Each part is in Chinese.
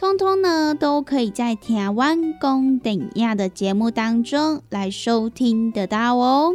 通通呢，都可以在台湾公等亚的节目当中来收听得到哦。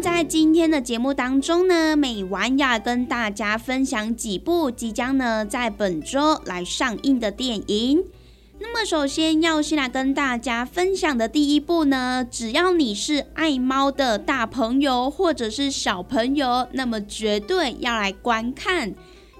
在今天的节目当中呢，美晚要跟大家分享几部即将呢在本周来上映的电影。那么，首先要先来跟大家分享的第一部呢，只要你是爱猫的大朋友或者是小朋友，那么绝对要来观看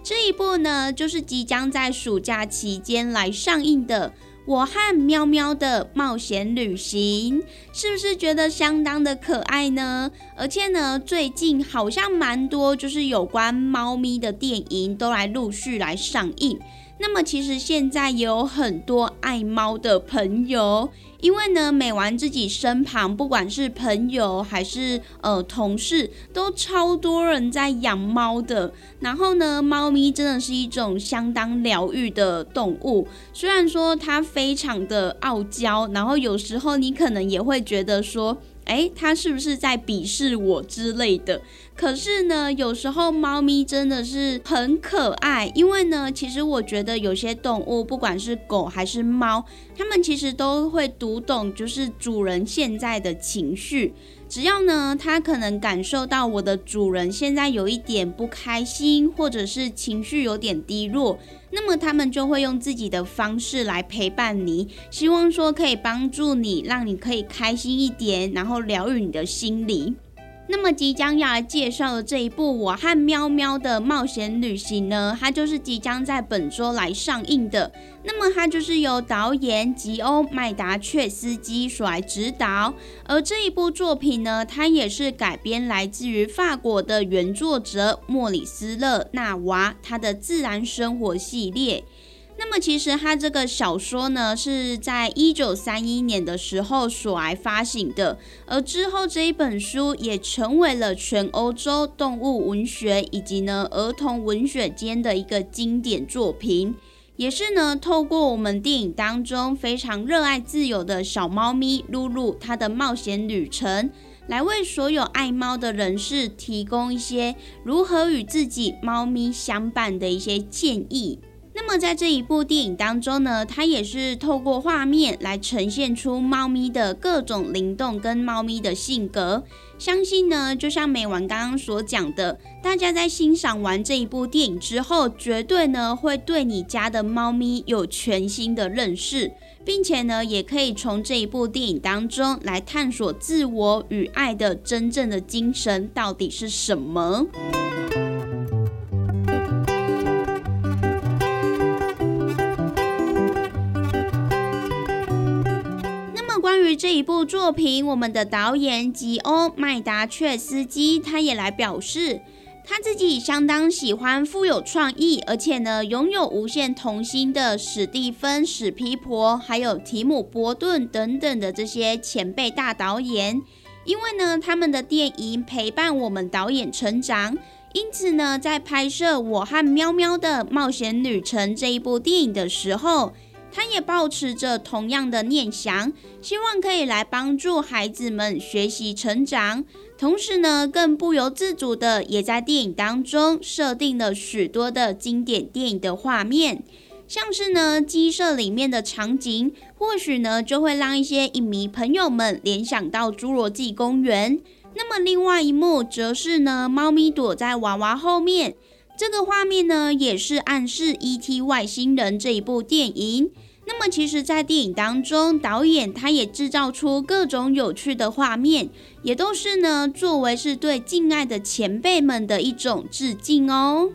这一部呢，就是即将在暑假期间来上映的。我和喵喵的冒险旅行，是不是觉得相当的可爱呢？而且呢，最近好像蛮多就是有关猫咪的电影都来陆续来上映。那么其实现在也有很多爱猫的朋友。因为呢，美完自己身旁，不管是朋友还是呃同事，都超多人在养猫的。然后呢，猫咪真的是一种相当疗愈的动物。虽然说它非常的傲娇，然后有时候你可能也会觉得说。哎，它是不是在鄙视我之类的？可是呢，有时候猫咪真的是很可爱，因为呢，其实我觉得有些动物，不管是狗还是猫，它们其实都会读懂，就是主人现在的情绪。只要呢，它可能感受到我的主人现在有一点不开心，或者是情绪有点低落。那么他们就会用自己的方式来陪伴你，希望说可以帮助你，让你可以开心一点，然后疗愈你的心理。那么即将要来介绍的这一部《我和喵喵的冒险旅行》呢，它就是即将在本周来上映的。那么它就是由导演吉欧麦达确斯基所来指导，而这一部作品呢，它也是改编来自于法国的原作者莫里斯勒纳娃他的自然生活系列。那么其实他这个小说呢，是在一九三一年的时候所来发行的，而之后这一本书也成为了全欧洲动物文学以及呢儿童文学间的一个经典作品，也是呢透过我们电影当中非常热爱自由的小猫咪露露它的冒险旅程，来为所有爱猫的人士提供一些如何与自己猫咪相伴的一些建议。那么在这一部电影当中呢，它也是透过画面来呈现出猫咪的各种灵动跟猫咪的性格。相信呢，就像美完刚刚所讲的，大家在欣赏完这一部电影之后，绝对呢会对你家的猫咪有全新的认识，并且呢，也可以从这一部电影当中来探索自我与爱的真正的精神到底是什么。这一部作品，我们的导演吉欧麦达确斯基他也来表示，他自己相当喜欢富有创意，而且呢拥有无限童心的史蒂芬·史皮婆，还有提姆·波顿等等的这些前辈大导演，因为呢他们的电影陪伴我们导演成长，因此呢在拍摄《我和喵喵的冒险旅程》这一部电影的时候，他也保持着同样的念想，希望可以来帮助孩子们学习成长。同时呢，更不由自主的也在电影当中设定了许多的经典电影的画面，像是呢鸡舍里面的场景，或许呢就会让一些影迷朋友们联想到侏罗纪公园。那么另外一幕则是呢猫咪躲在娃娃后面，这个画面呢也是暗示《E.T. 外星人》这一部电影。那么其实，在电影当中，导演他也制造出各种有趣的画面，也都是呢作为是对敬爱的前辈们的一种致敬哦。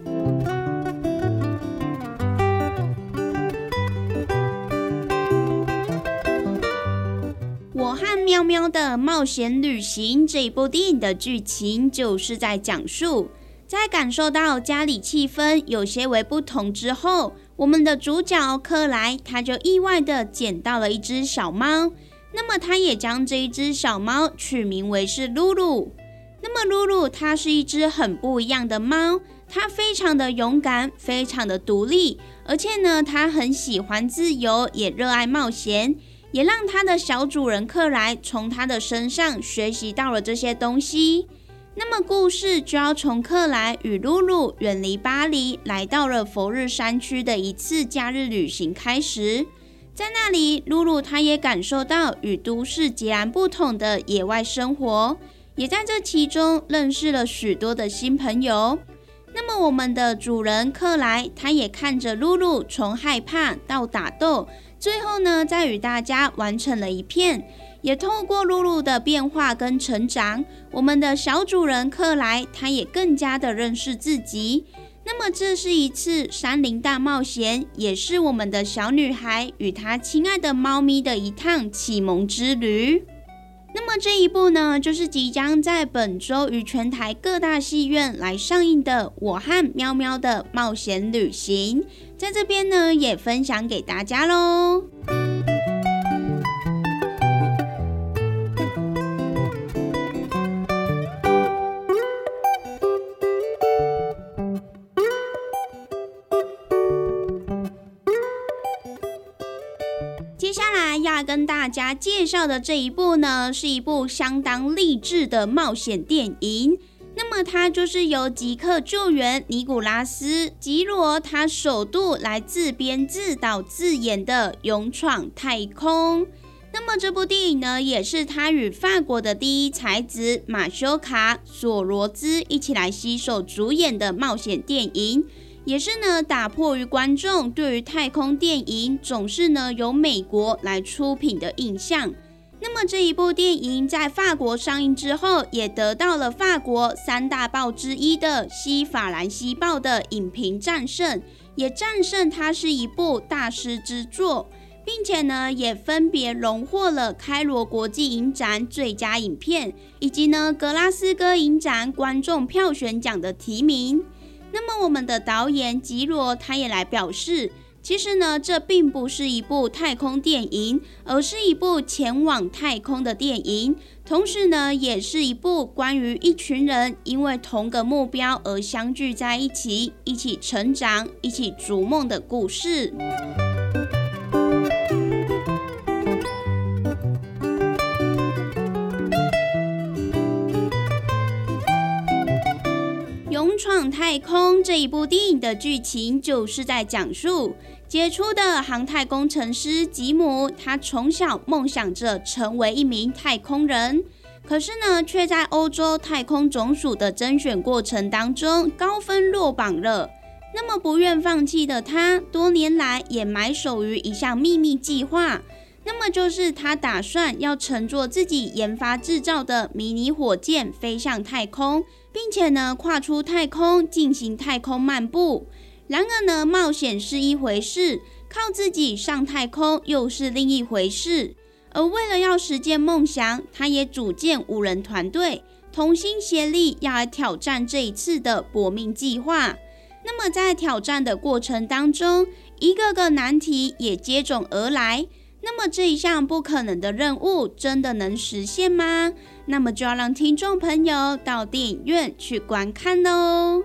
我和喵喵的冒险旅行这一部电影的剧情，就是在讲述，在感受到家里气氛有些为不同之后。我们的主角克莱，他就意外的捡到了一只小猫，那么他也将这一只小猫取名为是露露。那么露露，它是一只很不一样的猫，它非常的勇敢，非常的独立，而且呢，它很喜欢自由，也热爱冒险，也让它的小主人克莱从它的身上学习到了这些东西。那么故事就要从克莱与露露远离巴黎，来到了佛日山区的一次假日旅行开始。在那里，露露她也感受到与都市截然不同的野外生活，也在这其中认识了许多的新朋友。那么我们的主人克莱，他也看着露露从害怕到打斗，最后呢，再与大家完成了一片。也透过露露的变化跟成长，我们的小主人克莱，他也更加的认识自己。那么，这是一次山林大冒险，也是我们的小女孩与她亲爱的猫咪的一趟启蒙之旅。那么这一部呢，就是即将在本周于全台各大戏院来上映的《我和喵喵的冒险旅行》，在这边呢，也分享给大家喽。大家介绍的这一部呢，是一部相当励志的冒险电影。那么，它就是由即刻救援尼古拉斯·吉罗他首度来自编自导自演的《勇闯太空》。那么，这部电影呢，也是他与法国的第一才子马修卡·索罗兹一起来携手主演的冒险电影。也是呢，打破于观众对于太空电影总是呢由美国来出品的印象。那么这一部电影在法国上映之后，也得到了法国三大报之一的《西法兰西报》的影评战胜，也战胜它是一部大师之作，并且呢也分别荣获了开罗国际影展最佳影片，以及呢格拉斯哥影展观众票选奖的提名。那么，我们的导演吉罗他也来表示，其实呢，这并不是一部太空电影，而是一部前往太空的电影，同时呢，也是一部关于一群人因为同个目标而相聚在一起，一起成长，一起逐梦的故事。创太空这一部电影的剧情就是在讲述杰出的航太工程师吉姆，他从小梦想着成为一名太空人，可是呢，却在欧洲太空总署的甄选过程当中高分落榜了。那么不愿放弃的他，多年来也埋首于一项秘密计划，那么就是他打算要乘坐自己研发制造的迷你火箭飞向太空。并且呢，跨出太空进行太空漫步。然而呢，冒险是一回事，靠自己上太空又是另一回事。而为了要实现梦想，他也组建五人团队，同心协力要来挑战这一次的搏命计划。那么在挑战的过程当中，一个个难题也接踵而来。那么这一项不可能的任务真的能实现吗？那么就要让听众朋友到电影院去观看喽。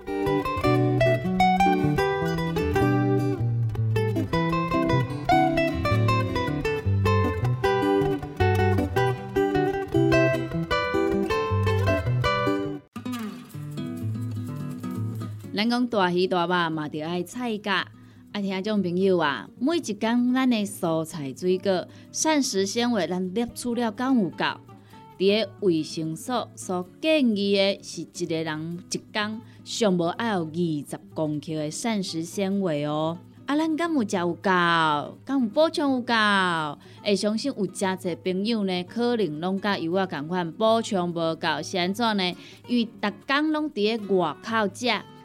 咱讲大鱼大肉嘛，着爱菜价。啊，听种朋友啊，每一工咱的蔬菜水果、膳食纤维，咱摄取了够有够？伫个卫生所所建议的是一个人一工上无爱有二十公克的膳食纤维哦。啊，咱敢有食有够？敢有补充有够？会相信有真侪朋友呢，可能拢甲有我共款补充无够，是安怎呢？因为逐工拢伫个外口食。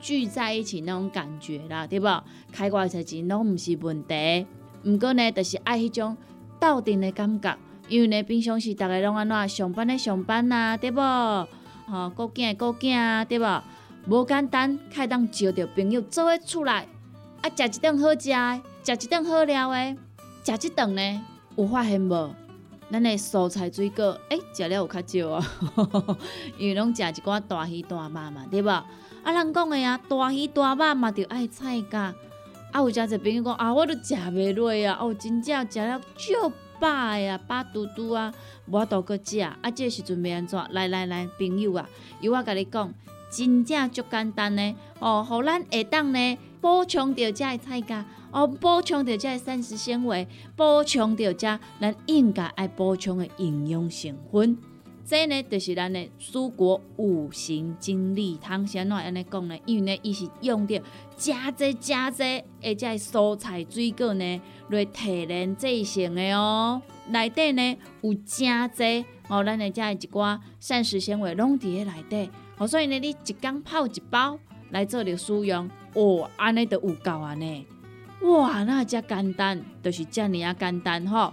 聚在一起那种感觉啦，对不？开外才钱拢毋是问题，毋过呢，就是爱迄种斗阵的感觉。因为呢，平常时逐个拢安怎上班的上班呐，对不？吼，顾囝顾囝，对不？无简单，开当招着朋友做伙出来，啊，食一顿好食的，食一顿好料的，食一顿呢，有发现无？咱的蔬菜水果，诶，食了有较少啊，因为拢食一寡大鱼大肉嘛，对不？啊，人讲的啊，大鱼大肉嘛，着爱菜价。啊，有诚侪朋友讲啊，我都食袂落啊，哦，真正食了足饱的啊，饱嘟嘟啊，无法度搁食。啊，这时阵要安怎？来来来，朋友啊，由我甲你讲，真正足简单呢。哦，互咱下当呢补充着遮的菜价，哦，补充着遮的膳食纤维，补充着遮咱应该爱补充的营养成分。这呢，就是咱的蔬果五行精力汤。先怎安尼讲呢？因为呢，伊是用着加济加济，而且蔬菜水果呢来提炼制成的哦。内底呢有真济哦，咱的遮一寡膳食纤维拢伫咧内底。哦，所以呢，你一缸泡一包来做着使用，哦，安尼就有够啊呢。哇，那遮简单，就是遮尔啊简单吼。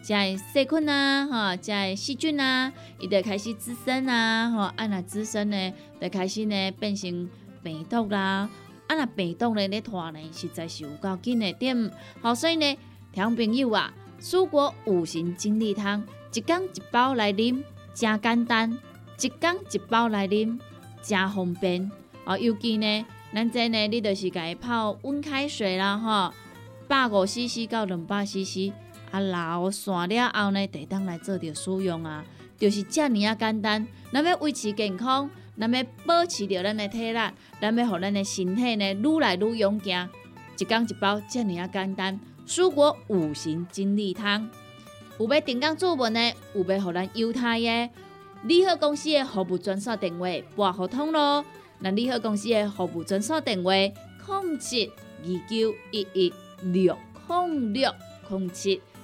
在细菌啊，哈，在细菌啊，伊就开始滋生啊，吼，啊那滋生呢，就开始呢变成病毒啦，啊那病毒呢咧拖呢，实在是有够紧的点，好，所以呢，听朋友啊，蔬果五行精力汤，一缸一包来啉，真简单，一缸一包来啉，真方便，哦，尤其呢，咱这呢，你就是家泡温开水啦，吼，百五 CC 到两百 CC。啊，老散了后呢，得当来做着使用啊，就是遮尔啊简单。咱要维持健康，咱要保持着咱的体力，咱要互咱的身体呢愈来愈勇健。一缸一包，遮尔啊简单。蔬果五行精力汤，有要订购做文的，有要互咱犹太的，利好公司的服务专线电话拨互通咯。那利好公司的服务专线电话：零七二九一一六零六零七。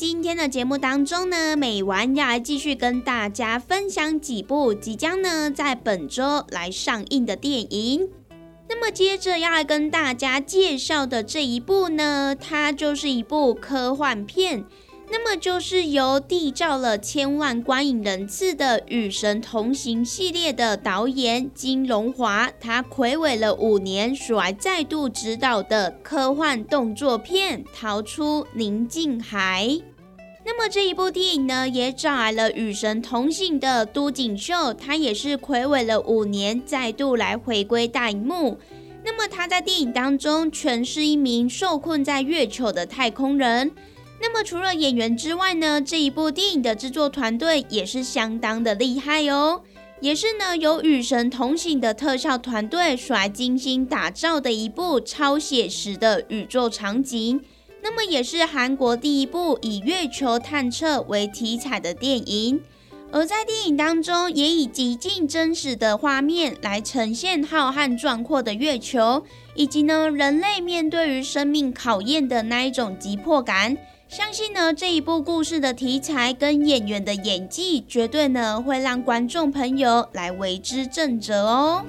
今天的节目当中呢，美丸要来继续跟大家分享几部即将呢在本周来上映的电影。那么接着要来跟大家介绍的这一部呢，它就是一部科幻片。那么就是由缔造了千万观影人次的《与神同行》系列的导演金荣华，他暌违了五年，所来再度执导的科幻动作片《逃出宁静海》。那么这一部电影呢，也找来了《与神同行》的都锦秀，他也是暌违了五年，再度来回归大荧幕。那么他在电影当中诠释一名受困在月球的太空人。那么除了演员之外呢，这一部电影的制作团队也是相当的厉害哦，也是呢由与神同行的特效团队所来精心打造的一部超写实的宇宙场景。那么也是韩国第一部以月球探测为题材的电影，而在电影当中也以极尽真实的画面来呈现浩瀚壮阔的月球，以及呢人类面对于生命考验的那一种急迫感。相信呢，这一部故事的题材跟演员的演技，绝对呢会让观众朋友来为之震折哦。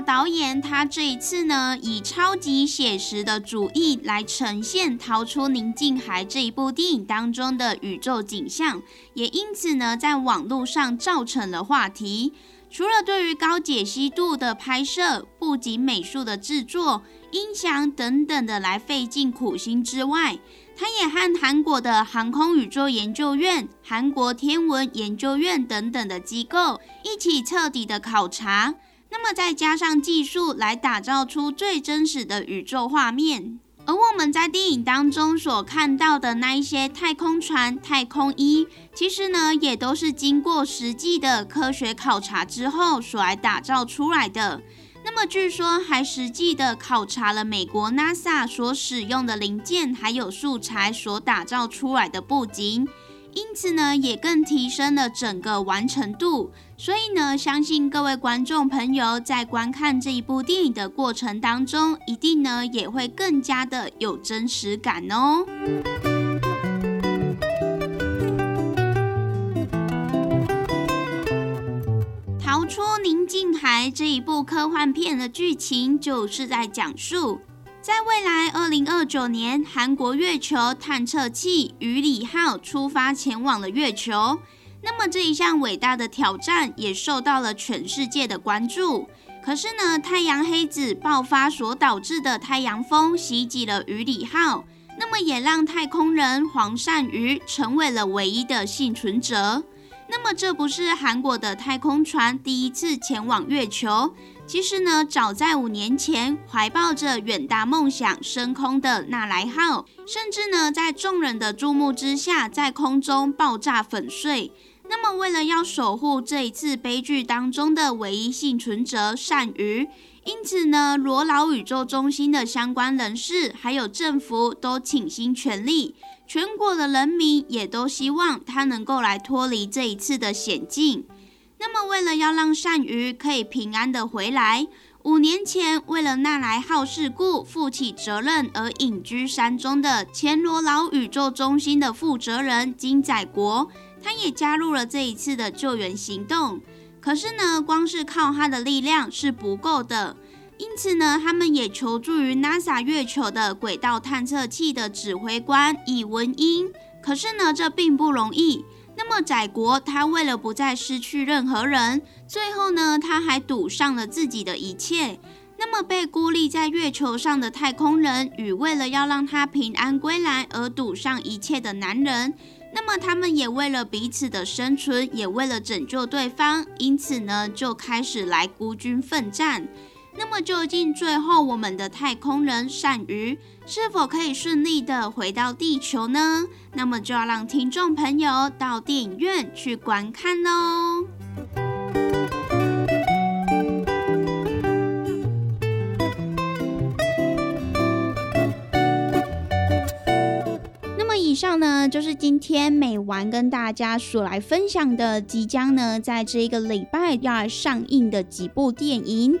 导演他这一次呢，以超级写实的主意来呈现《逃出宁静海》这一部电影当中的宇宙景象。也因此呢，在网络上造成了话题。除了对于高解析度的拍摄、布景美术的制作、音响等等的来费尽苦心之外，他也和韩国的航空宇宙研究院、韩国天文研究院等等的机构一起彻底的考察。那么再加上技术来打造出最真实的宇宙画面。而我们在电影当中所看到的那一些太空船、太空衣，其实呢，也都是经过实际的科学考察之后所来打造出来的。那么据说还实际的考察了美国 NASA 所使用的零件还有素材所打造出来的布景。因此呢，也更提升了整个完成度。所以呢，相信各位观众朋友在观看这一部电影的过程当中，一定呢也会更加的有真实感哦。逃出宁静海这一部科幻片的剧情，就是在讲述。在未来二零二九年，韩国月球探测器“鱼里号”出发前往了月球。那么这一项伟大的挑战也受到了全世界的关注。可是呢，太阳黑子爆发所导致的太阳风袭击了“鱼里号”，那么也让太空人黄善瑜成为了唯一的幸存者。那么这不是韩国的太空船第一次前往月球。其实呢，早在五年前，怀抱着远大梦想升空的纳莱号，甚至呢，在众人的注目之下，在空中爆炸粉碎。那么，为了要守护这一次悲剧当中的唯一幸存者善鱼，因此呢，罗老宇宙中心的相关人士还有政府都倾心全力，全国的人民也都希望他能够来脱离这一次的险境。那么，为了要让鳝鱼可以平安的回来，五年前为了纳莱号事故负起责任而隐居山中的前罗老宇宙中心的负责人金载国，他也加入了这一次的救援行动。可是呢，光是靠他的力量是不够的，因此呢，他们也求助于 NASA 月球的轨道探测器的指挥官以文英。可是呢，这并不容易。那么，宰国他为了不再失去任何人，最后呢，他还赌上了自己的一切。那么，被孤立在月球上的太空人与为了要让他平安归来而赌上一切的男人，那么他们也为了彼此的生存，也为了拯救对方，因此呢，就开始来孤军奋战。那么，究竟最后我们的太空人善于是否可以顺利的回到地球呢？那么就要让听众朋友到电影院去观看喽。那么以上呢，就是今天美完跟大家所来分享的，即将呢在这一个礼拜要上映的几部电影。